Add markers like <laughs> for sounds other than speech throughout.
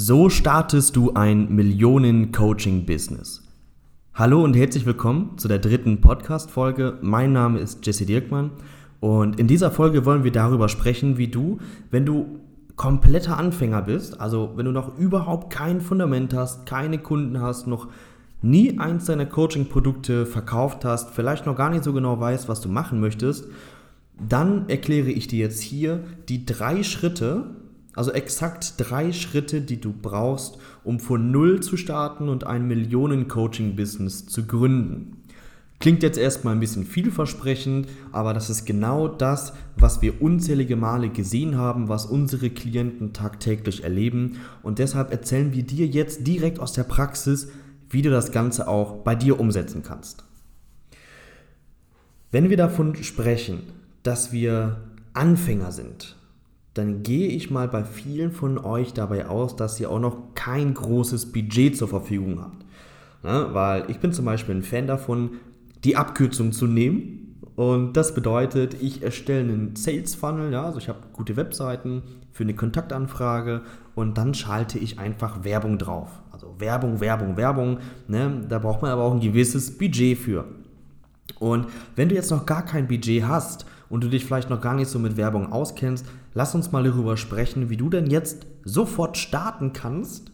So startest du ein Millionen-Coaching-Business. Hallo und herzlich willkommen zu der dritten Podcast-Folge. Mein Name ist Jesse Dirkmann und in dieser Folge wollen wir darüber sprechen, wie du, wenn du kompletter Anfänger bist, also wenn du noch überhaupt kein Fundament hast, keine Kunden hast, noch nie eins deiner Coaching-Produkte verkauft hast, vielleicht noch gar nicht so genau weißt, was du machen möchtest, dann erkläre ich dir jetzt hier die drei Schritte, also exakt drei Schritte, die du brauchst, um von Null zu starten und ein Millionen-Coaching-Business zu gründen. Klingt jetzt erstmal ein bisschen vielversprechend, aber das ist genau das, was wir unzählige Male gesehen haben, was unsere Klienten tagtäglich erleben. Und deshalb erzählen wir dir jetzt direkt aus der Praxis, wie du das Ganze auch bei dir umsetzen kannst. Wenn wir davon sprechen, dass wir Anfänger sind, dann gehe ich mal bei vielen von euch dabei aus, dass ihr auch noch kein großes Budget zur Verfügung habt. Ja, weil ich bin zum Beispiel ein Fan davon, die Abkürzung zu nehmen. Und das bedeutet, ich erstelle einen Sales Funnel, ja, also ich habe gute Webseiten für eine Kontaktanfrage und dann schalte ich einfach Werbung drauf. Also Werbung, Werbung, Werbung. Ne? Da braucht man aber auch ein gewisses Budget für. Und wenn du jetzt noch gar kein Budget hast und du dich vielleicht noch gar nicht so mit Werbung auskennst, lass uns mal darüber sprechen, wie du denn jetzt sofort starten kannst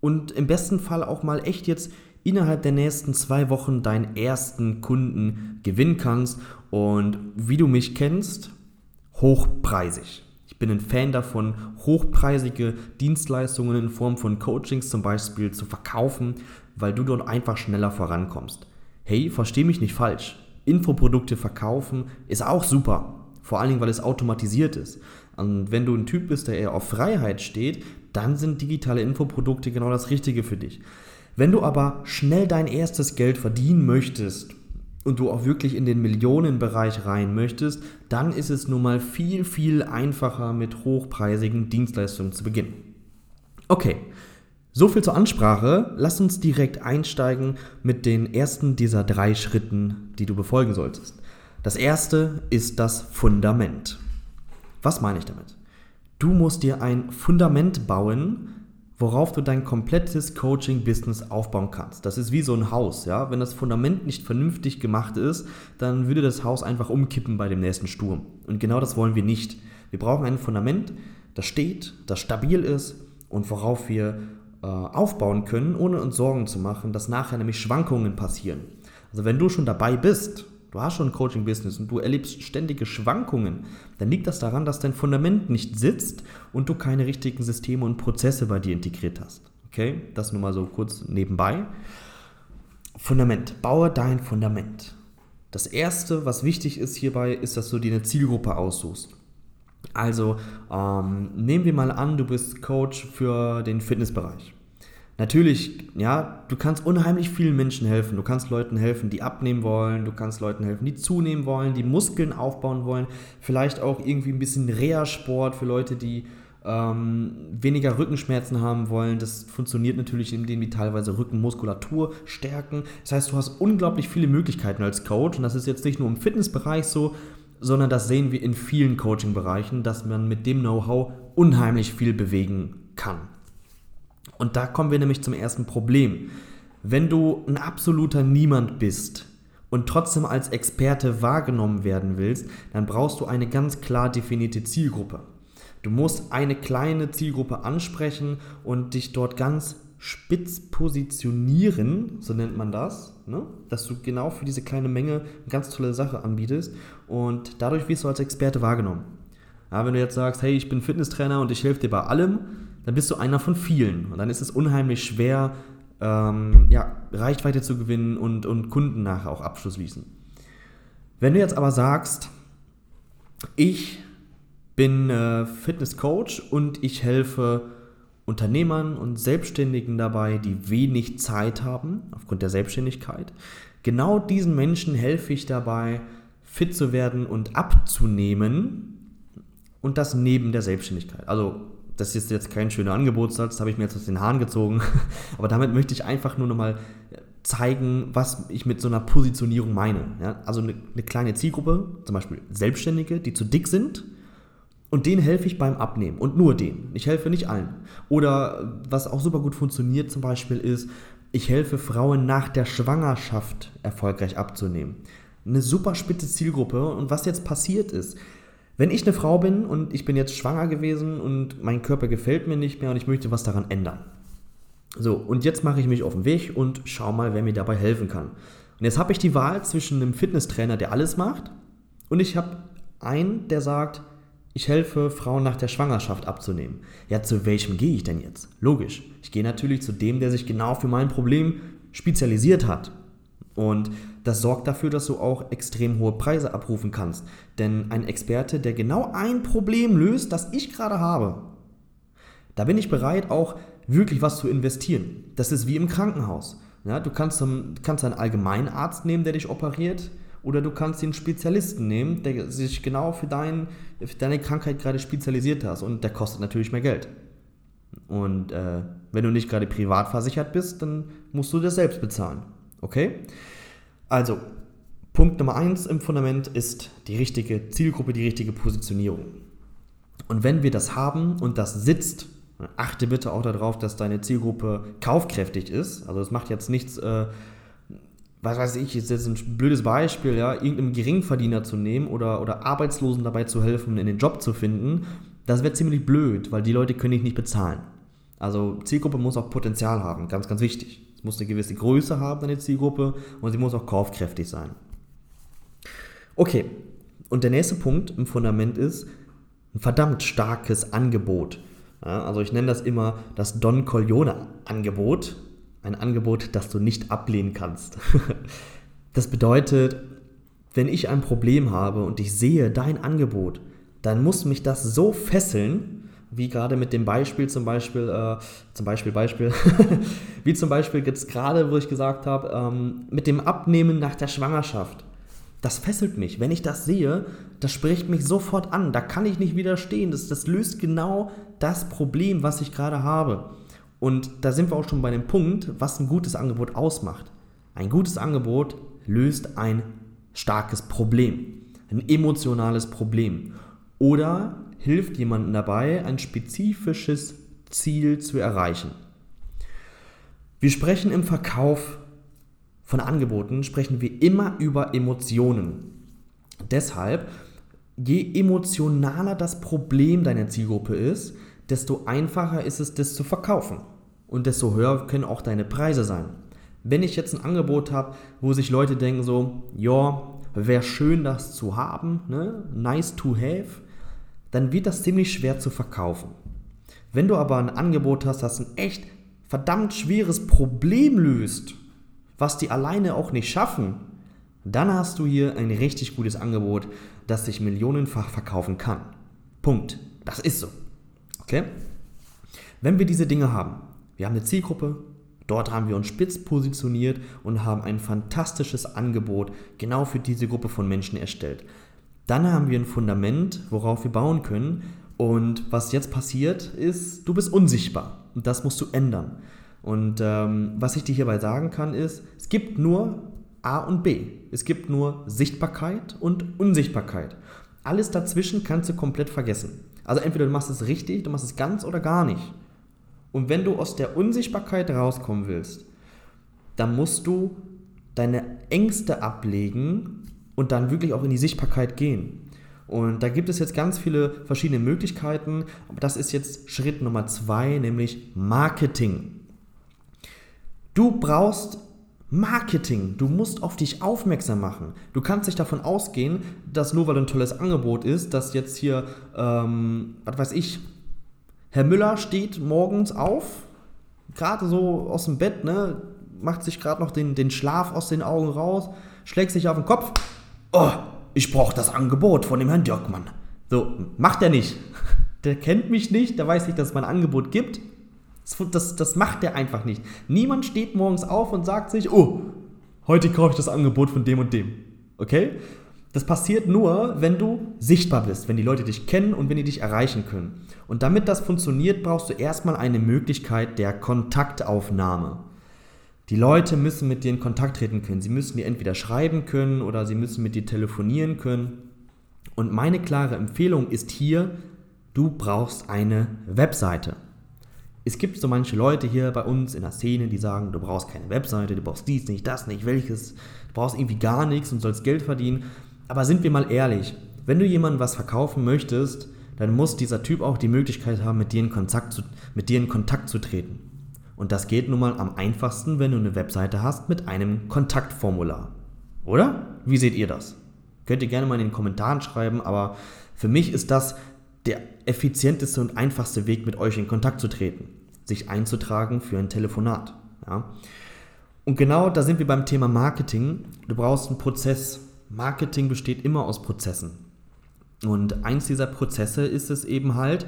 und im besten Fall auch mal echt jetzt innerhalb der nächsten zwei Wochen deinen ersten Kunden gewinnen kannst und wie du mich kennst, hochpreisig. Ich bin ein Fan davon, hochpreisige Dienstleistungen in Form von Coachings zum Beispiel zu verkaufen, weil du dort einfach schneller vorankommst. Hey, versteh mich nicht falsch. Infoprodukte verkaufen ist auch super. Vor allen Dingen, weil es automatisiert ist. Und wenn du ein Typ bist, der eher auf Freiheit steht, dann sind digitale Infoprodukte genau das Richtige für dich. Wenn du aber schnell dein erstes Geld verdienen möchtest und du auch wirklich in den Millionenbereich rein möchtest, dann ist es nun mal viel, viel einfacher mit hochpreisigen Dienstleistungen zu beginnen. Okay, so viel zur Ansprache. Lass uns direkt einsteigen mit den ersten dieser drei Schritten, die du befolgen solltest. Das erste ist das Fundament. Was meine ich damit? Du musst dir ein Fundament bauen, worauf du dein komplettes Coaching-Business aufbauen kannst. Das ist wie so ein Haus, ja. Wenn das Fundament nicht vernünftig gemacht ist, dann würde das Haus einfach umkippen bei dem nächsten Sturm. Und genau das wollen wir nicht. Wir brauchen ein Fundament, das steht, das stabil ist und worauf wir äh, aufbauen können, ohne uns Sorgen zu machen, dass nachher nämlich Schwankungen passieren. Also wenn du schon dabei bist, du hast schon ein Coaching-Business und du erlebst ständige Schwankungen, dann liegt das daran, dass dein Fundament nicht sitzt und du keine richtigen Systeme und Prozesse bei dir integriert hast. Okay, das nur mal so kurz nebenbei. Fundament, baue dein Fundament. Das erste, was wichtig ist hierbei, ist, dass du dir eine Zielgruppe aussuchst. Also ähm, nehmen wir mal an, du bist Coach für den Fitnessbereich. Natürlich, ja, du kannst unheimlich vielen Menschen helfen. Du kannst Leuten helfen, die abnehmen wollen. Du kannst Leuten helfen, die zunehmen wollen, die Muskeln aufbauen wollen. Vielleicht auch irgendwie ein bisschen Reha-Sport für Leute, die ähm, weniger Rückenschmerzen haben wollen. Das funktioniert natürlich, indem die teilweise Rückenmuskulatur stärken. Das heißt, du hast unglaublich viele Möglichkeiten als Coach. Und das ist jetzt nicht nur im Fitnessbereich so, sondern das sehen wir in vielen Coaching-Bereichen, dass man mit dem Know-how unheimlich viel bewegen kann. Und da kommen wir nämlich zum ersten Problem. Wenn du ein absoluter Niemand bist und trotzdem als Experte wahrgenommen werden willst, dann brauchst du eine ganz klar definierte Zielgruppe. Du musst eine kleine Zielgruppe ansprechen und dich dort ganz spitz positionieren, so nennt man das, ne? dass du genau für diese kleine Menge eine ganz tolle Sache anbietest und dadurch wirst du als Experte wahrgenommen. Ja, wenn du jetzt sagst, hey, ich bin Fitnesstrainer und ich helfe dir bei allem, dann bist du einer von vielen und dann ist es unheimlich schwer, ähm, ja, Reichweite zu gewinnen und, und Kunden nachher auch abschließen. Wenn du jetzt aber sagst, ich bin äh, Fitnesscoach und ich helfe Unternehmern und Selbstständigen dabei, die wenig Zeit haben aufgrund der Selbstständigkeit. Genau diesen Menschen helfe ich dabei, fit zu werden und abzunehmen und das neben der Selbstständigkeit. Also das ist jetzt kein schöner Angebotssatz, habe ich mir jetzt aus den Haaren gezogen, <laughs> aber damit möchte ich einfach nur nochmal zeigen, was ich mit so einer Positionierung meine. Ja, also eine, eine kleine Zielgruppe, zum Beispiel Selbstständige, die zu dick sind Und denen helfe ich beim Abnehmen und nur denen. Ich helfe nicht allen. Oder was auch super gut funktioniert zum Beispiel ist, ich helfe Frauen nach der Schwangerschaft erfolgreich abzunehmen. Eine super spitze Zielgruppe. Und was jetzt passiert ist, wenn ich eine Frau bin und ich bin jetzt schwanger gewesen und mein Körper gefällt mir nicht mehr und ich möchte was daran ändern. So, und jetzt mache ich mich auf den Weg und schau mal, wer mir dabei helfen kann. Und jetzt habe ich die Wahl zwischen einem Fitnesstrainer, der alles macht, und ich habe einen, der sagt, ich helfe Frauen nach der Schwangerschaft abzunehmen. Ja, zu welchem gehe ich denn jetzt? Logisch. Ich gehe natürlich zu dem, der sich genau für mein Problem spezialisiert hat. Und das sorgt dafür, dass du auch extrem hohe Preise abrufen kannst. Denn ein Experte, der genau ein Problem löst, das ich gerade habe, da bin ich bereit, auch wirklich was zu investieren. Das ist wie im Krankenhaus. Ja, du kannst, kannst einen Allgemeinarzt nehmen, der dich operiert oder du kannst den Spezialisten nehmen, der sich genau für, dein, für deine Krankheit gerade spezialisiert hat und der kostet natürlich mehr Geld. Und äh, wenn du nicht gerade privat versichert bist, dann musst du das selbst bezahlen. Okay? Also, Punkt Nummer eins im Fundament ist die richtige Zielgruppe, die richtige Positionierung. Und wenn wir das haben und das sitzt, achte bitte auch darauf, dass deine Zielgruppe kaufkräftig ist. Also es macht jetzt nichts, äh, was weiß ich, ist jetzt ein blödes Beispiel, ja, irgendeinem Geringverdiener zu nehmen oder, oder Arbeitslosen dabei zu helfen, in den Job zu finden, das wäre ziemlich blöd, weil die Leute können dich nicht bezahlen. Also Zielgruppe muss auch Potenzial haben, ganz, ganz wichtig. Es muss eine gewisse Größe haben, deine Zielgruppe, und sie muss auch kaufkräftig sein. Okay, und der nächste Punkt im Fundament ist ein verdammt starkes Angebot. Ja, also ich nenne das immer das Don Corleone-Angebot ein Angebot, das du nicht ablehnen kannst. <laughs> das bedeutet, wenn ich ein Problem habe und ich sehe dein Angebot, dann muss mich das so fesseln, wie gerade mit dem Beispiel zum Beispiel, äh, zum Beispiel, Beispiel, <laughs> wie zum Beispiel jetzt gerade, wo ich gesagt habe, ähm, mit dem Abnehmen nach der Schwangerschaft. Das fesselt mich. Wenn ich das sehe, das spricht mich sofort an. Da kann ich nicht widerstehen. Das, das löst genau das Problem, was ich gerade habe. Und da sind wir auch schon bei dem Punkt, was ein gutes Angebot ausmacht. Ein gutes Angebot löst ein starkes Problem, ein emotionales Problem oder hilft jemandem dabei, ein spezifisches Ziel zu erreichen. Wir sprechen im Verkauf von Angeboten, sprechen wir immer über Emotionen. Deshalb, je emotionaler das Problem deiner Zielgruppe ist, desto einfacher ist es, das zu verkaufen und desto höher können auch deine Preise sein. Wenn ich jetzt ein Angebot habe, wo sich Leute denken so, ja, wäre schön das zu haben, ne? nice to have, dann wird das ziemlich schwer zu verkaufen. Wenn du aber ein Angebot hast, das ein echt verdammt schweres Problem löst, was die alleine auch nicht schaffen, dann hast du hier ein richtig gutes Angebot, das sich millionenfach verkaufen kann. Punkt. Das ist so. Okay? Wenn wir diese Dinge haben, wir haben eine Zielgruppe, dort haben wir uns spitz positioniert und haben ein fantastisches Angebot genau für diese Gruppe von Menschen erstellt. Dann haben wir ein Fundament, worauf wir bauen können. Und was jetzt passiert, ist, du bist unsichtbar. Und das musst du ändern. Und ähm, was ich dir hierbei sagen kann, ist, es gibt nur A und B. Es gibt nur Sichtbarkeit und Unsichtbarkeit. Alles dazwischen kannst du komplett vergessen. Also entweder du machst es richtig, du machst es ganz oder gar nicht. Und wenn du aus der Unsichtbarkeit rauskommen willst, dann musst du deine Ängste ablegen und dann wirklich auch in die Sichtbarkeit gehen. Und da gibt es jetzt ganz viele verschiedene Möglichkeiten, das ist jetzt Schritt Nummer zwei, nämlich Marketing. Du brauchst Marketing. Du musst auf dich aufmerksam machen. Du kannst nicht davon ausgehen, dass nur weil ein tolles Angebot ist, dass jetzt hier, ähm, was weiß ich, Herr Müller steht morgens auf, gerade so aus dem Bett, ne, macht sich gerade noch den, den Schlaf aus den Augen raus, schlägt sich auf den Kopf. Oh, ich brauche das Angebot von dem Herrn Dirkmann. So, macht er nicht. <laughs> Der kennt mich nicht, der weiß nicht, dass es mein Angebot gibt. Das, das, das macht er einfach nicht. Niemand steht morgens auf und sagt sich, oh, heute kaufe ich das Angebot von dem und dem. Okay? Das passiert nur, wenn du sichtbar bist, wenn die Leute dich kennen und wenn die dich erreichen können. Und damit das funktioniert, brauchst du erstmal eine Möglichkeit der Kontaktaufnahme. Die Leute müssen mit dir in Kontakt treten können. Sie müssen dir entweder schreiben können oder sie müssen mit dir telefonieren können. Und meine klare Empfehlung ist hier, Du brauchst eine Webseite. Es gibt so manche Leute hier bei uns in der Szene, die sagen, du brauchst keine Webseite, du brauchst dies nicht, das nicht, welches, du brauchst irgendwie gar nichts und sollst Geld verdienen. Aber sind wir mal ehrlich, wenn du jemandem was verkaufen möchtest, dann muss dieser Typ auch die Möglichkeit haben, mit dir in Kontakt zu, mit dir in Kontakt zu treten. Und das geht nun mal am einfachsten, wenn du eine Webseite hast mit einem Kontaktformular. Oder? Wie seht ihr das? Könnt ihr gerne mal in den Kommentaren schreiben, aber für mich ist das der effizienteste und einfachste Weg, mit euch in Kontakt zu treten, sich einzutragen für ein Telefonat. Ja? Und genau da sind wir beim Thema Marketing. Du brauchst einen Prozess. Marketing besteht immer aus Prozessen. Und eins dieser Prozesse ist es eben halt,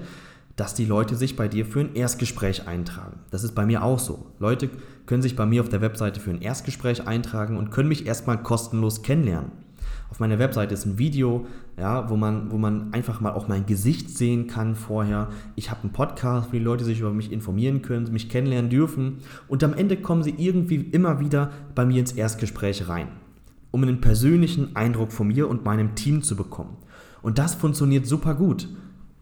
dass die Leute sich bei dir für ein Erstgespräch eintragen. Das ist bei mir auch so. Leute können sich bei mir auf der Webseite für ein Erstgespräch eintragen und können mich erstmal kostenlos kennenlernen. Auf meiner Webseite ist ein Video, ja, wo, man, wo man einfach mal auch mein Gesicht sehen kann vorher. Ich habe einen Podcast, wo die Leute sich über mich informieren können, mich kennenlernen dürfen. Und am Ende kommen sie irgendwie immer wieder bei mir ins Erstgespräch rein, um einen persönlichen Eindruck von mir und meinem Team zu bekommen. Und das funktioniert super gut.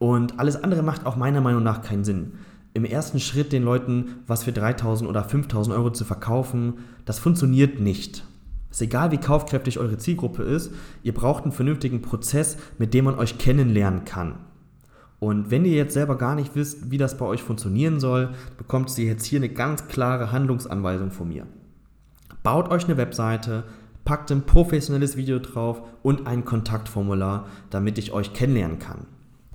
Und alles andere macht auch meiner Meinung nach keinen Sinn. Im ersten Schritt den Leuten was für 3000 oder 5000 Euro zu verkaufen, das funktioniert nicht. Ist egal, wie kaufkräftig eure Zielgruppe ist, ihr braucht einen vernünftigen Prozess, mit dem man euch kennenlernen kann. Und wenn ihr jetzt selber gar nicht wisst, wie das bei euch funktionieren soll, bekommt ihr jetzt hier eine ganz klare Handlungsanweisung von mir. Baut euch eine Webseite, packt ein professionelles Video drauf und ein Kontaktformular, damit ich euch kennenlernen kann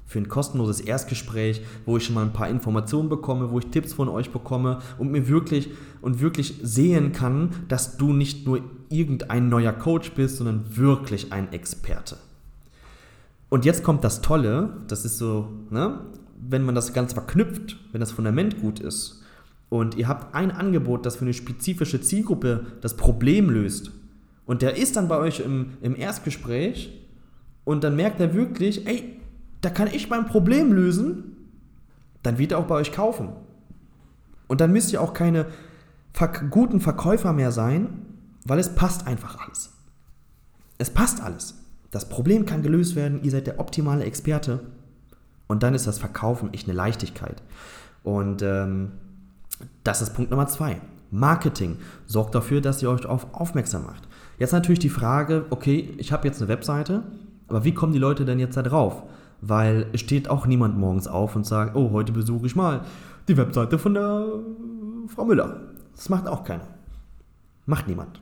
für ein kostenloses Erstgespräch, wo ich schon mal ein paar Informationen bekomme, wo ich Tipps von euch bekomme und mir wirklich und wirklich sehen kann, dass du nicht nur irgendein neuer Coach bist, sondern wirklich ein Experte. Und jetzt kommt das Tolle, das ist so, ne, wenn man das Ganze verknüpft, wenn das Fundament gut ist und ihr habt ein Angebot, das für eine spezifische Zielgruppe das Problem löst und der ist dann bei euch im, im Erstgespräch und dann merkt er wirklich, ey, da kann ich mein Problem lösen, dann wird er auch bei euch kaufen. Und dann müsst ihr auch keine guten Verkäufer mehr sein, weil es passt einfach alles. Es passt alles. Das Problem kann gelöst werden, ihr seid der optimale Experte und dann ist das Verkaufen echt eine Leichtigkeit. Und ähm, das ist Punkt Nummer zwei. Marketing sorgt dafür, dass ihr euch auf aufmerksam macht. Jetzt natürlich die Frage, okay, ich habe jetzt eine Webseite, aber wie kommen die Leute denn jetzt da drauf? Weil es steht auch niemand morgens auf und sagt, oh, heute besuche ich mal die Webseite von der Frau Müller. Das macht auch keiner. Macht niemand.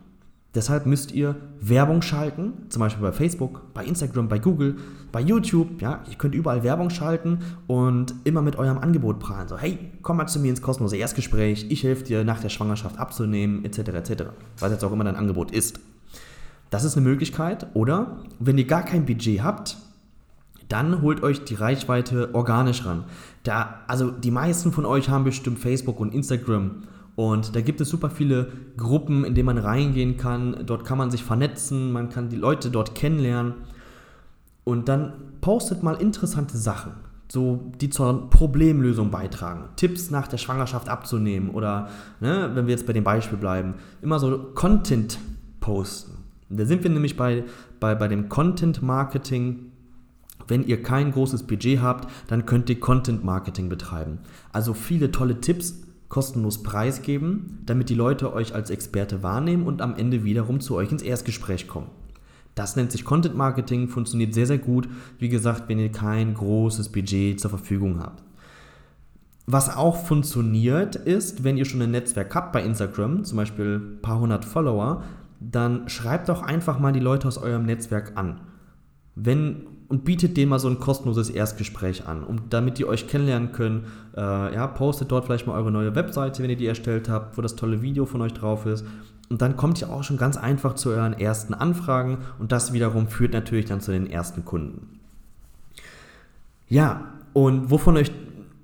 Deshalb müsst ihr Werbung schalten, zum Beispiel bei Facebook, bei Instagram, bei Google, bei YouTube. Ja, ihr könnt überall Werbung schalten und immer mit eurem Angebot prahlen. So, hey, komm mal zu mir ins kostenlose Erstgespräch. Ich helfe dir, nach der Schwangerschaft abzunehmen, etc. etc. Was jetzt auch immer dein Angebot ist. Das ist eine Möglichkeit. Oder wenn ihr gar kein Budget habt, dann holt euch die Reichweite organisch ran. Da, also die meisten von euch haben bestimmt Facebook und Instagram und da gibt es super viele Gruppen, in denen man reingehen kann. Dort kann man sich vernetzen, man kann die Leute dort kennenlernen und dann postet mal interessante Sachen, so die zur Problemlösung beitragen. Tipps nach der Schwangerschaft abzunehmen oder, ne, wenn wir jetzt bei dem Beispiel bleiben, immer so Content posten. Da sind wir nämlich bei, bei, bei dem Content Marketing wenn ihr kein großes Budget habt, dann könnt ihr Content Marketing betreiben. Also viele tolle Tipps kostenlos preisgeben, damit die Leute euch als Experte wahrnehmen und am Ende wiederum zu euch ins Erstgespräch kommen. Das nennt sich Content Marketing, funktioniert sehr, sehr gut. Wie gesagt, wenn ihr kein großes Budget zur Verfügung habt. Was auch funktioniert ist, wenn ihr schon ein Netzwerk habt bei Instagram, zum Beispiel ein paar hundert Follower, dann schreibt doch einfach mal die Leute aus eurem Netzwerk an. Wenn und bietet denen mal so ein kostenloses Erstgespräch an, um, damit die euch kennenlernen können. Äh, ja, postet dort vielleicht mal eure neue Webseite, wenn ihr die erstellt habt, wo das tolle Video von euch drauf ist. Und dann kommt ihr auch schon ganz einfach zu euren ersten Anfragen und das wiederum führt natürlich dann zu den ersten Kunden. Ja, und wovon euch,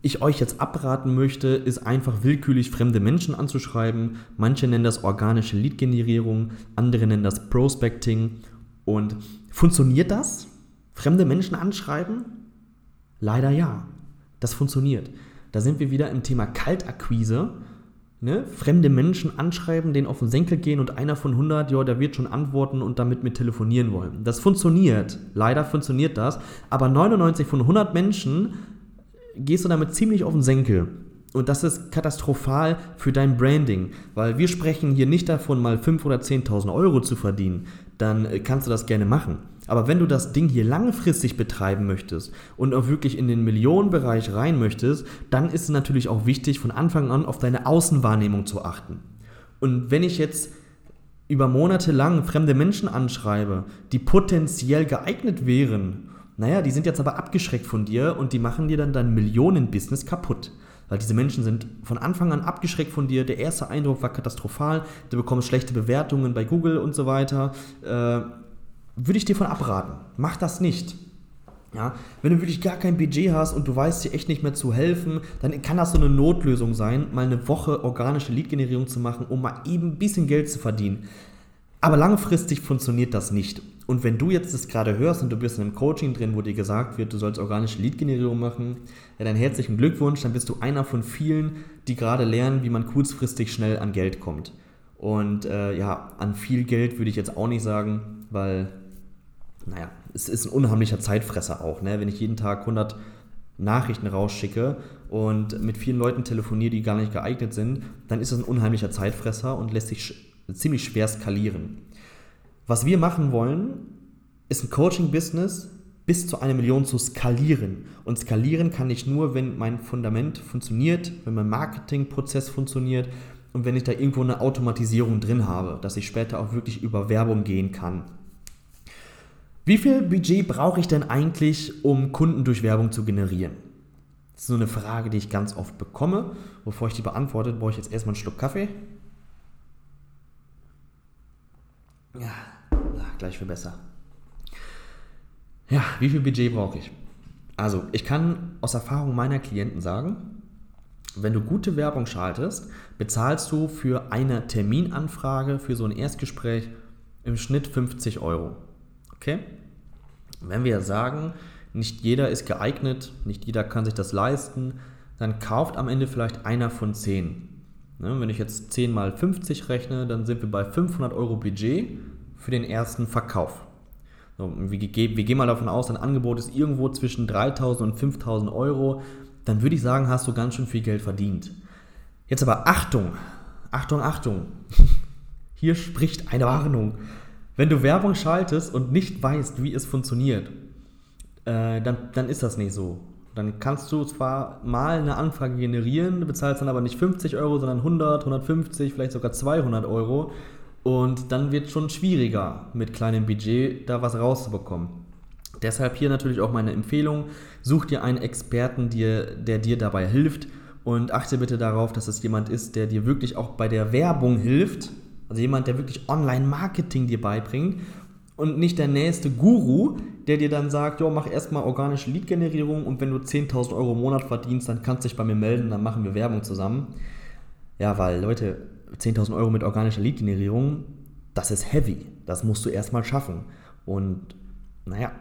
ich euch jetzt abraten möchte, ist einfach willkürlich fremde Menschen anzuschreiben. Manche nennen das organische Lead-Generierung, andere nennen das Prospecting. Und funktioniert das? Fremde Menschen anschreiben? Leider ja. Das funktioniert. Da sind wir wieder im Thema Kaltakquise. Ne? Fremde Menschen anschreiben, denen auf den Senkel gehen und einer von 100, ja, der wird schon antworten und damit mit telefonieren wollen. Das funktioniert. Leider funktioniert das. Aber 99 von 100 Menschen gehst du damit ziemlich auf den Senkel. Und das ist katastrophal für dein Branding, weil wir sprechen hier nicht davon, mal 5.000 oder 10.000 Euro zu verdienen. Dann äh, kannst du das gerne machen. Aber wenn du das Ding hier langfristig betreiben möchtest und auch wirklich in den Millionenbereich rein möchtest, dann ist es natürlich auch wichtig, von Anfang an auf deine Außenwahrnehmung zu achten. Und wenn ich jetzt über Monate lang fremde Menschen anschreibe, die potenziell geeignet wären, naja, die sind jetzt aber abgeschreckt von dir und die machen dir dann dein Millionenbusiness kaputt. Weil diese Menschen sind von Anfang an abgeschreckt von dir. Der erste Eindruck war katastrophal. Du bekommst schlechte Bewertungen bei Google und so weiter. Äh, würde ich dir von abraten. Mach das nicht. Ja, wenn du wirklich gar kein Budget hast und du weißt dir echt nicht mehr zu helfen, dann kann das so eine Notlösung sein, mal eine Woche organische Lead-Generierung zu machen, um mal eben ein bisschen Geld zu verdienen. Aber langfristig funktioniert das nicht. Und wenn du jetzt das gerade hörst und du bist in einem Coaching drin, wo dir gesagt wird, du sollst organische Lead-Generierung machen, ja, dann herzlichen Glückwunsch, dann bist du einer von vielen, die gerade lernen, wie man kurzfristig schnell an Geld kommt. Und äh, ja, an viel Geld würde ich jetzt auch nicht sagen, weil naja, es ist ein unheimlicher Zeitfresser auch. Ne? Wenn ich jeden Tag 100 Nachrichten rausschicke und mit vielen Leuten telefoniere, die gar nicht geeignet sind, dann ist das ein unheimlicher Zeitfresser und lässt sich ziemlich schwer skalieren. Was wir machen wollen, ist ein Coaching-Business bis zu einer Million zu skalieren. Und skalieren kann ich nur, wenn mein Fundament funktioniert, wenn mein Marketingprozess funktioniert und wenn ich da irgendwo eine Automatisierung drin habe, dass ich später auch wirklich über Werbung gehen kann. Wie viel Budget brauche ich denn eigentlich, um Kunden durch Werbung zu generieren? Das ist so eine Frage, die ich ganz oft bekomme. Bevor ich die beantworte, brauche ich jetzt erstmal einen Schluck Kaffee. Ja, gleich viel besser. Ja, wie viel Budget brauche ich? Also, ich kann aus Erfahrung meiner Klienten sagen, wenn du gute Werbung schaltest, bezahlst du für eine Terminanfrage, für so ein Erstgespräch im Schnitt 50 Euro. Okay? Wenn wir sagen, nicht jeder ist geeignet, nicht jeder kann sich das leisten, dann kauft am Ende vielleicht einer von zehn. Ne, wenn ich jetzt 10 mal 50 rechne, dann sind wir bei 500 Euro Budget für den ersten Verkauf. So, wir, wir gehen mal davon aus, ein Angebot ist irgendwo zwischen 3000 und 5000 Euro, dann würde ich sagen, hast du ganz schön viel Geld verdient. Jetzt aber Achtung, Achtung, Achtung. <laughs> Hier spricht eine Warnung. Wenn du Werbung schaltest und nicht weißt, wie es funktioniert, äh, dann, dann ist das nicht so. Dann kannst du zwar mal eine Anfrage generieren, bezahlst dann aber nicht 50 Euro, sondern 100, 150, vielleicht sogar 200 Euro. Und dann wird es schon schwieriger, mit kleinem Budget da was rauszubekommen. Deshalb hier natürlich auch meine Empfehlung, such dir einen Experten, der, der dir dabei hilft und achte bitte darauf, dass es jemand ist, der dir wirklich auch bei der Werbung hilft also jemand, der wirklich Online-Marketing dir beibringt und nicht der nächste Guru, der dir dann sagt, jo, mach erstmal organische Lead-Generierung und wenn du 10.000 Euro im Monat verdienst, dann kannst du dich bei mir melden, dann machen wir Werbung zusammen. Ja, weil Leute, 10.000 Euro mit organischer Lead-Generierung, das ist heavy. Das musst du erstmal schaffen. Und naja,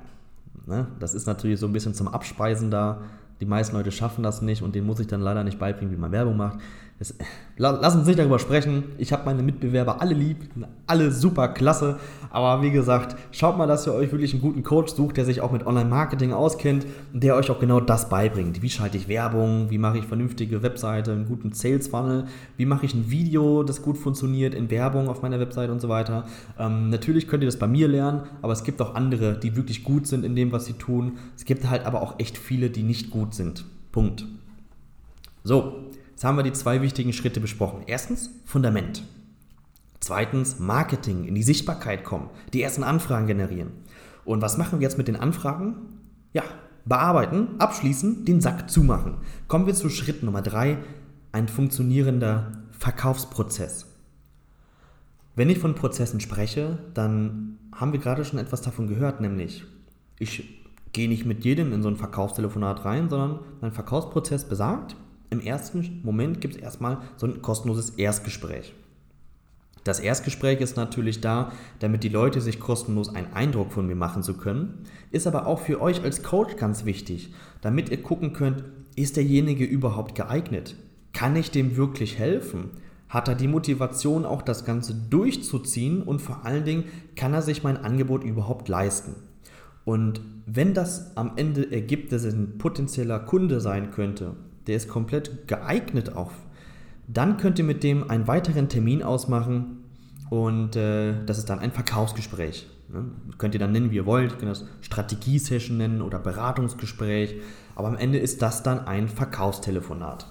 ne, das ist natürlich so ein bisschen zum Abspeisen da. Die meisten Leute schaffen das nicht und denen muss ich dann leider nicht beibringen, wie man Werbung macht. Das, lass uns nicht darüber sprechen. Ich habe meine Mitbewerber alle lieb, alle super klasse. Aber wie gesagt, schaut mal, dass ihr euch wirklich einen guten Coach sucht, der sich auch mit Online-Marketing auskennt und der euch auch genau das beibringt. Wie schalte ich Werbung? Wie mache ich vernünftige Webseite, einen guten Sales-Funnel? Wie mache ich ein Video, das gut funktioniert in Werbung auf meiner Webseite und so weiter? Ähm, natürlich könnt ihr das bei mir lernen, aber es gibt auch andere, die wirklich gut sind in dem, was sie tun. Es gibt halt aber auch echt viele, die nicht gut sind. Punkt. So, Jetzt haben wir die zwei wichtigen Schritte besprochen. Erstens Fundament. Zweitens Marketing, in die Sichtbarkeit kommen, die ersten Anfragen generieren. Und was machen wir jetzt mit den Anfragen? Ja, bearbeiten, abschließen, den Sack zumachen. Kommen wir zu Schritt Nummer drei, ein funktionierender Verkaufsprozess. Wenn ich von Prozessen spreche, dann haben wir gerade schon etwas davon gehört, nämlich ich gehe nicht mit jedem in so ein Verkaufstelefonat rein, sondern mein Verkaufsprozess besagt, im ersten Moment gibt es erstmal so ein kostenloses Erstgespräch. Das Erstgespräch ist natürlich da, damit die Leute sich kostenlos einen Eindruck von mir machen zu können, ist aber auch für euch als Coach ganz wichtig, damit ihr gucken könnt, ist derjenige überhaupt geeignet? Kann ich dem wirklich helfen? Hat er die Motivation, auch das Ganze durchzuziehen und vor allen Dingen, kann er sich mein Angebot überhaupt leisten? Und wenn das am Ende ergibt, dass es ein potenzieller Kunde sein könnte, der ist komplett geeignet auf, dann könnt ihr mit dem einen weiteren Termin ausmachen und äh, das ist dann ein Verkaufsgespräch. Ne? Könnt ihr dann nennen, wie ihr wollt. Ihr könnt das Strategie-Session nennen oder Beratungsgespräch. Aber am Ende ist das dann ein Verkaufstelefonat.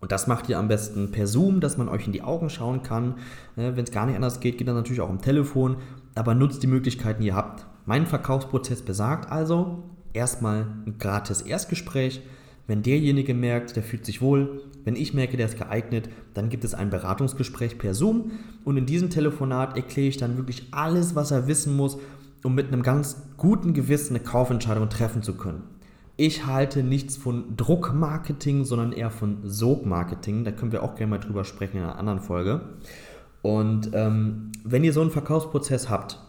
Und das macht ihr am besten per Zoom, dass man euch in die Augen schauen kann. Ne? Wenn es gar nicht anders geht, geht dann natürlich auch am Telefon. Aber nutzt die Möglichkeiten, die ihr habt. Mein Verkaufsprozess besagt also erstmal ein gratis Erstgespräch. Wenn derjenige merkt, der fühlt sich wohl, wenn ich merke, der ist geeignet, dann gibt es ein Beratungsgespräch per Zoom und in diesem Telefonat erkläre ich dann wirklich alles, was er wissen muss, um mit einem ganz guten Gewissen eine Kaufentscheidung treffen zu können. Ich halte nichts von Druckmarketing, sondern eher von Sogmarketing. Da können wir auch gerne mal drüber sprechen in einer anderen Folge. Und ähm, wenn ihr so einen Verkaufsprozess habt,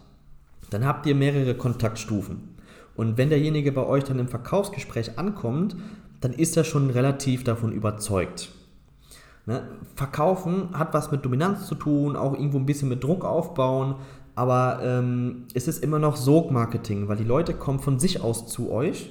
dann habt ihr mehrere Kontaktstufen. Und wenn derjenige bei euch dann im Verkaufsgespräch ankommt, dann ist er schon relativ davon überzeugt. Ne? Verkaufen hat was mit Dominanz zu tun, auch irgendwo ein bisschen mit Druck aufbauen, aber ähm, es ist immer noch Sogmarketing, weil die Leute kommen von sich aus zu euch,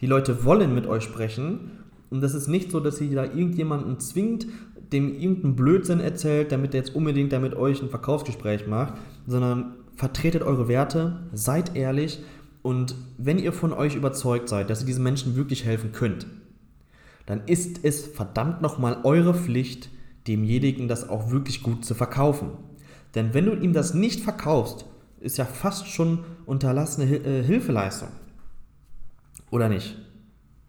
die Leute wollen mit euch sprechen und das ist nicht so, dass ihr da irgendjemanden zwingt, dem irgendeinen Blödsinn erzählt, damit er jetzt unbedingt da mit euch ein Verkaufsgespräch macht, sondern vertretet eure Werte, seid ehrlich und wenn ihr von euch überzeugt seid, dass ihr diesen Menschen wirklich helfen könnt, dann ist es verdammt nochmal eure Pflicht, demjenigen das auch wirklich gut zu verkaufen. Denn wenn du ihm das nicht verkaufst, ist ja fast schon unterlassene äh, Hilfeleistung. Oder nicht?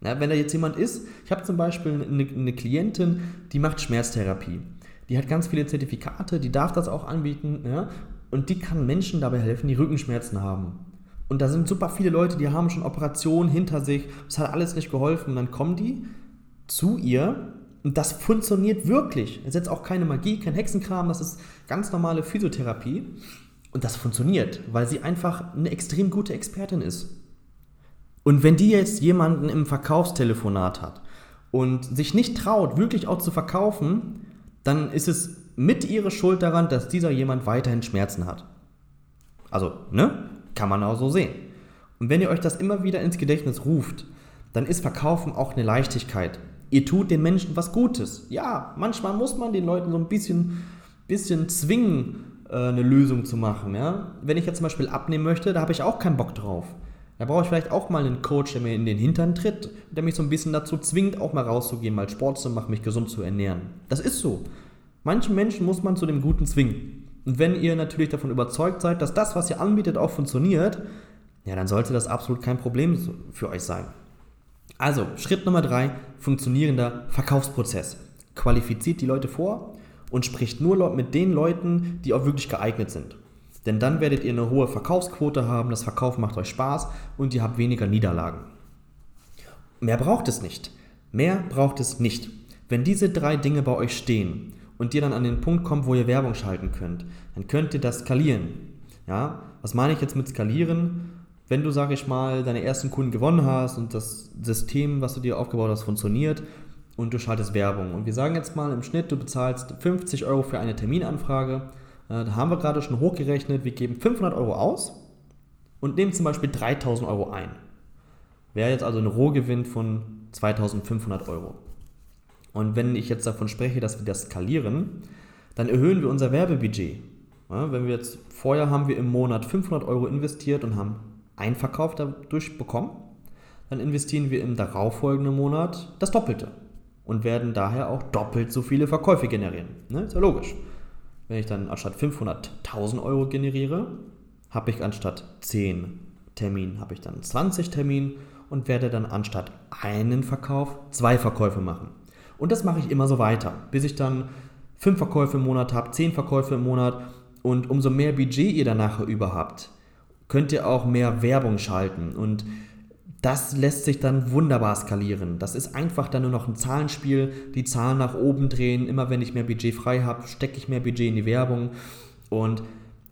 Ja, wenn da jetzt jemand ist, ich habe zum Beispiel eine, eine Klientin, die macht Schmerztherapie. Die hat ganz viele Zertifikate, die darf das auch anbieten ja, und die kann Menschen dabei helfen, die Rückenschmerzen haben. Und da sind super viele Leute, die haben schon Operationen hinter sich, es hat alles nicht geholfen. Und dann kommen die zu ihr und das funktioniert wirklich. Es ist jetzt auch keine Magie, kein Hexenkram, das ist ganz normale Physiotherapie. Und das funktioniert, weil sie einfach eine extrem gute Expertin ist. Und wenn die jetzt jemanden im Verkaufstelefonat hat und sich nicht traut, wirklich auch zu verkaufen, dann ist es mit ihrer Schuld daran, dass dieser jemand weiterhin Schmerzen hat. Also, ne? Kann man auch so sehen. Und wenn ihr euch das immer wieder ins Gedächtnis ruft, dann ist Verkaufen auch eine Leichtigkeit. Ihr tut den Menschen was Gutes. Ja, manchmal muss man den Leuten so ein bisschen, bisschen zwingen, äh, eine Lösung zu machen. Ja? Wenn ich jetzt zum Beispiel abnehmen möchte, da habe ich auch keinen Bock drauf. Da brauche ich vielleicht auch mal einen Coach, der mir in den Hintern tritt, der mich so ein bisschen dazu zwingt, auch mal rauszugehen, mal Sport zu machen, mich gesund zu ernähren. Das ist so. Manche Menschen muss man zu dem Guten zwingen. Und wenn ihr natürlich davon überzeugt seid, dass das, was ihr anbietet, auch funktioniert, ja, dann sollte das absolut kein Problem für euch sein. Also, Schritt Nummer drei, funktionierender Verkaufsprozess. Qualifiziert die Leute vor und spricht nur mit den Leuten, die auch wirklich geeignet sind. Denn dann werdet ihr eine hohe Verkaufsquote haben, das Verkauf macht euch Spaß und ihr habt weniger Niederlagen. Mehr braucht es nicht. Mehr braucht es nicht. Wenn diese drei Dinge bei euch stehen und ihr dann an den Punkt kommt, wo ihr Werbung schalten könnt, dann könnt ihr das skalieren. Ja? Was meine ich jetzt mit skalieren? Wenn du, sag ich mal, deine ersten Kunden gewonnen hast und das System, was du dir aufgebaut hast, funktioniert und du schaltest Werbung. Und wir sagen jetzt mal im Schnitt, du bezahlst 50 Euro für eine Terminanfrage. Äh, da haben wir gerade schon hochgerechnet, wir geben 500 Euro aus und nehmen zum Beispiel 3000 Euro ein. Wäre jetzt also ein Rohgewinn von 2500 Euro. Und wenn ich jetzt davon spreche, dass wir das skalieren, dann erhöhen wir unser Werbebudget. Ja, wenn wir jetzt, vorher haben wir im Monat 500 Euro investiert und haben einen Verkauf dadurch bekommen, dann investieren wir im darauffolgenden Monat das Doppelte und werden daher auch doppelt so viele Verkäufe generieren. Ne? Ist ja logisch. Wenn ich dann anstatt 500.000 Euro generiere, habe ich anstatt 10 Terminen, habe ich dann 20 Termine und werde dann anstatt einen Verkauf zwei Verkäufe machen. Und das mache ich immer so weiter, bis ich dann fünf Verkäufe im Monat habe, zehn Verkäufe im Monat und umso mehr Budget ihr danach über habt, könnt ihr auch mehr Werbung schalten und das lässt sich dann wunderbar skalieren. Das ist einfach dann nur noch ein Zahlenspiel, die Zahlen nach oben drehen. Immer wenn ich mehr Budget frei habe, stecke ich mehr Budget in die Werbung. Und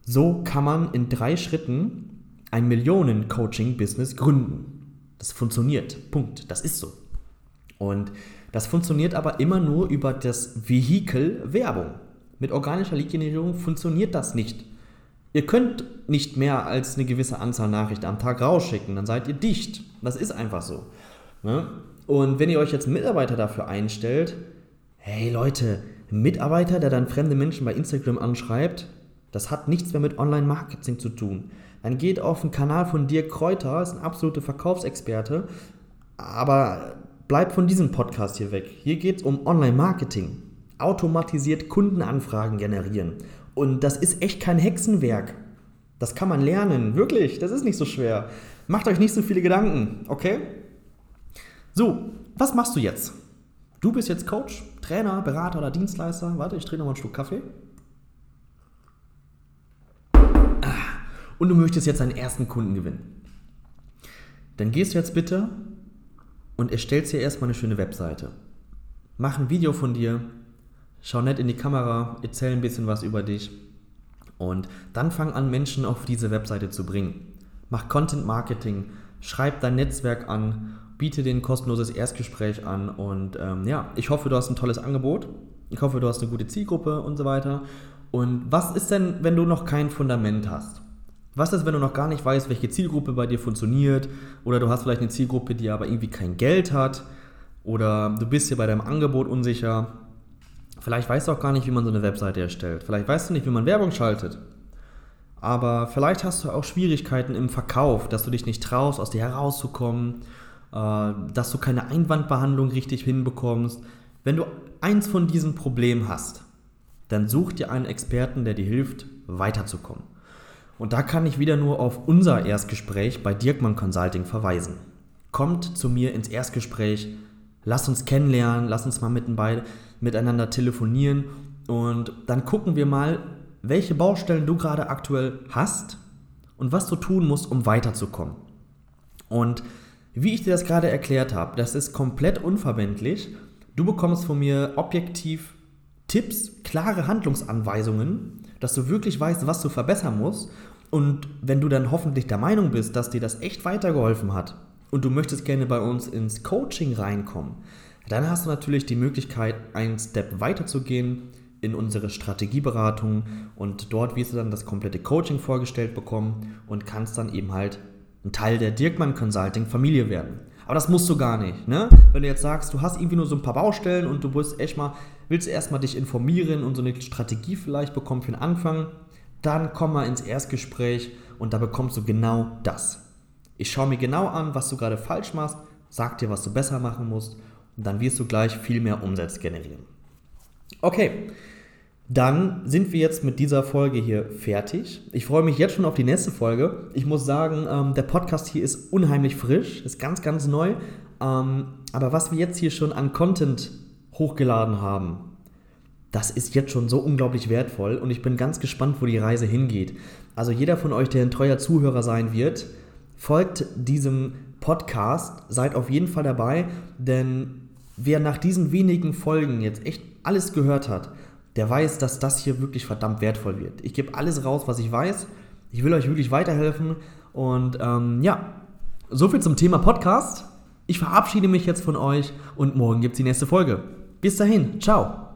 so kann man in drei Schritten ein Millionen-Coaching-Business gründen. Das funktioniert. Punkt. Das ist so. Und das funktioniert aber immer nur über das Vehikel Werbung. Mit organischer Lead-Generierung funktioniert das nicht. Ihr könnt nicht mehr als eine gewisse Anzahl Nachrichten am Tag rausschicken, dann seid ihr dicht. Das ist einfach so. Ne? Und wenn ihr euch jetzt Mitarbeiter dafür einstellt, hey Leute, ein Mitarbeiter, der dann fremde Menschen bei Instagram anschreibt, das hat nichts mehr mit Online-Marketing zu tun. Dann geht auf den Kanal von Dirk Kräuter, ist ein absoluter Verkaufsexperte, aber bleibt von diesem Podcast hier weg. Hier geht es um Online-Marketing. Automatisiert Kundenanfragen generieren. Und das ist echt kein Hexenwerk. Das kann man lernen, wirklich, das ist nicht so schwer. Macht euch nicht so viele Gedanken, okay? So, was machst du jetzt? Du bist jetzt Coach, Trainer, Berater oder Dienstleister. Warte, ich drehe nochmal einen Schluck Kaffee. Ah, und du möchtest jetzt deinen ersten Kunden gewinnen. Dann gehst du jetzt bitte und erstellst dir erstmal eine schöne Webseite. Mach ein Video von dir, schau nett in die Kamera, erzähl ein bisschen was über dich und dann fang an, Menschen auf diese Webseite zu bringen. Mach Content Marketing, schreib dein Netzwerk an, biete dir ein kostenloses Erstgespräch an und ähm, ja, ich hoffe, du hast ein tolles Angebot. Ich hoffe, du hast eine gute Zielgruppe und so weiter. Und was ist denn, wenn du noch kein Fundament hast? Was ist, wenn du noch gar nicht weißt, welche Zielgruppe bei dir funktioniert? Oder du hast vielleicht eine Zielgruppe, die aber irgendwie kein Geld hat? Oder du bist dir bei deinem Angebot unsicher? Vielleicht weißt du auch gar nicht, wie man so eine Webseite erstellt. Vielleicht weißt du nicht, wie man Werbung schaltet. Aber vielleicht hast du auch Schwierigkeiten im Verkauf, dass du dich nicht traust, aus dir herauszukommen, äh, dass du keine Einwandbehandlung richtig hinbekommst. Wenn du eins von diesen Problemen hast, dann such dir einen Experten, der dir hilft, weiterzukommen. Und da kann ich wieder nur auf unser Erstgespräch bei Dirkmann Consulting verweisen. Kommt zu mir ins Erstgespräch, lass uns kennenlernen, lass uns mal miteinander telefonieren und dann gucken wir mal, welche Baustellen du gerade aktuell hast und was du tun musst, um weiterzukommen. Und wie ich dir das gerade erklärt habe, das ist komplett unverbindlich. Du bekommst von mir objektiv Tipps, klare Handlungsanweisungen, dass du wirklich weißt, was du verbessern musst. Und wenn du dann hoffentlich der Meinung bist, dass dir das echt weitergeholfen hat, und du möchtest gerne bei uns ins Coaching reinkommen, dann hast du natürlich die Möglichkeit, einen Step weiter zu gehen in unsere Strategieberatung und dort wirst du dann das komplette Coaching vorgestellt bekommen und kannst dann eben halt ein Teil der Dirkmann Consulting Familie werden. Aber das musst du gar nicht. Ne? Wenn du jetzt sagst, du hast irgendwie nur so ein paar Baustellen und du willst echt mal, willst erstmal dich informieren und so eine Strategie vielleicht bekommen für den Anfang, dann komm mal ins Erstgespräch und da bekommst du genau das. Ich schaue mir genau an, was du gerade falsch machst, sag dir, was du besser machen musst und dann wirst du gleich viel mehr Umsatz generieren. Okay, dann sind wir jetzt mit dieser Folge hier fertig. Ich freue mich jetzt schon auf die nächste Folge. Ich muss sagen, ähm, der Podcast hier ist unheimlich frisch, ist ganz, ganz neu. Ähm, aber was wir jetzt hier schon an Content hochgeladen haben, das ist jetzt schon so unglaublich wertvoll und ich bin ganz gespannt, wo die Reise hingeht. Also jeder von euch, der ein treuer Zuhörer sein wird, folgt diesem Podcast, seid auf jeden Fall dabei, denn wer nach diesen wenigen Folgen jetzt echt alles gehört hat, der weiß, dass das hier wirklich verdammt wertvoll wird. Ich gebe alles raus, was ich weiß. Ich will euch wirklich weiterhelfen. Und ähm, ja, soviel zum Thema Podcast. Ich verabschiede mich jetzt von euch und morgen gibt es die nächste Folge. Bis dahin, ciao.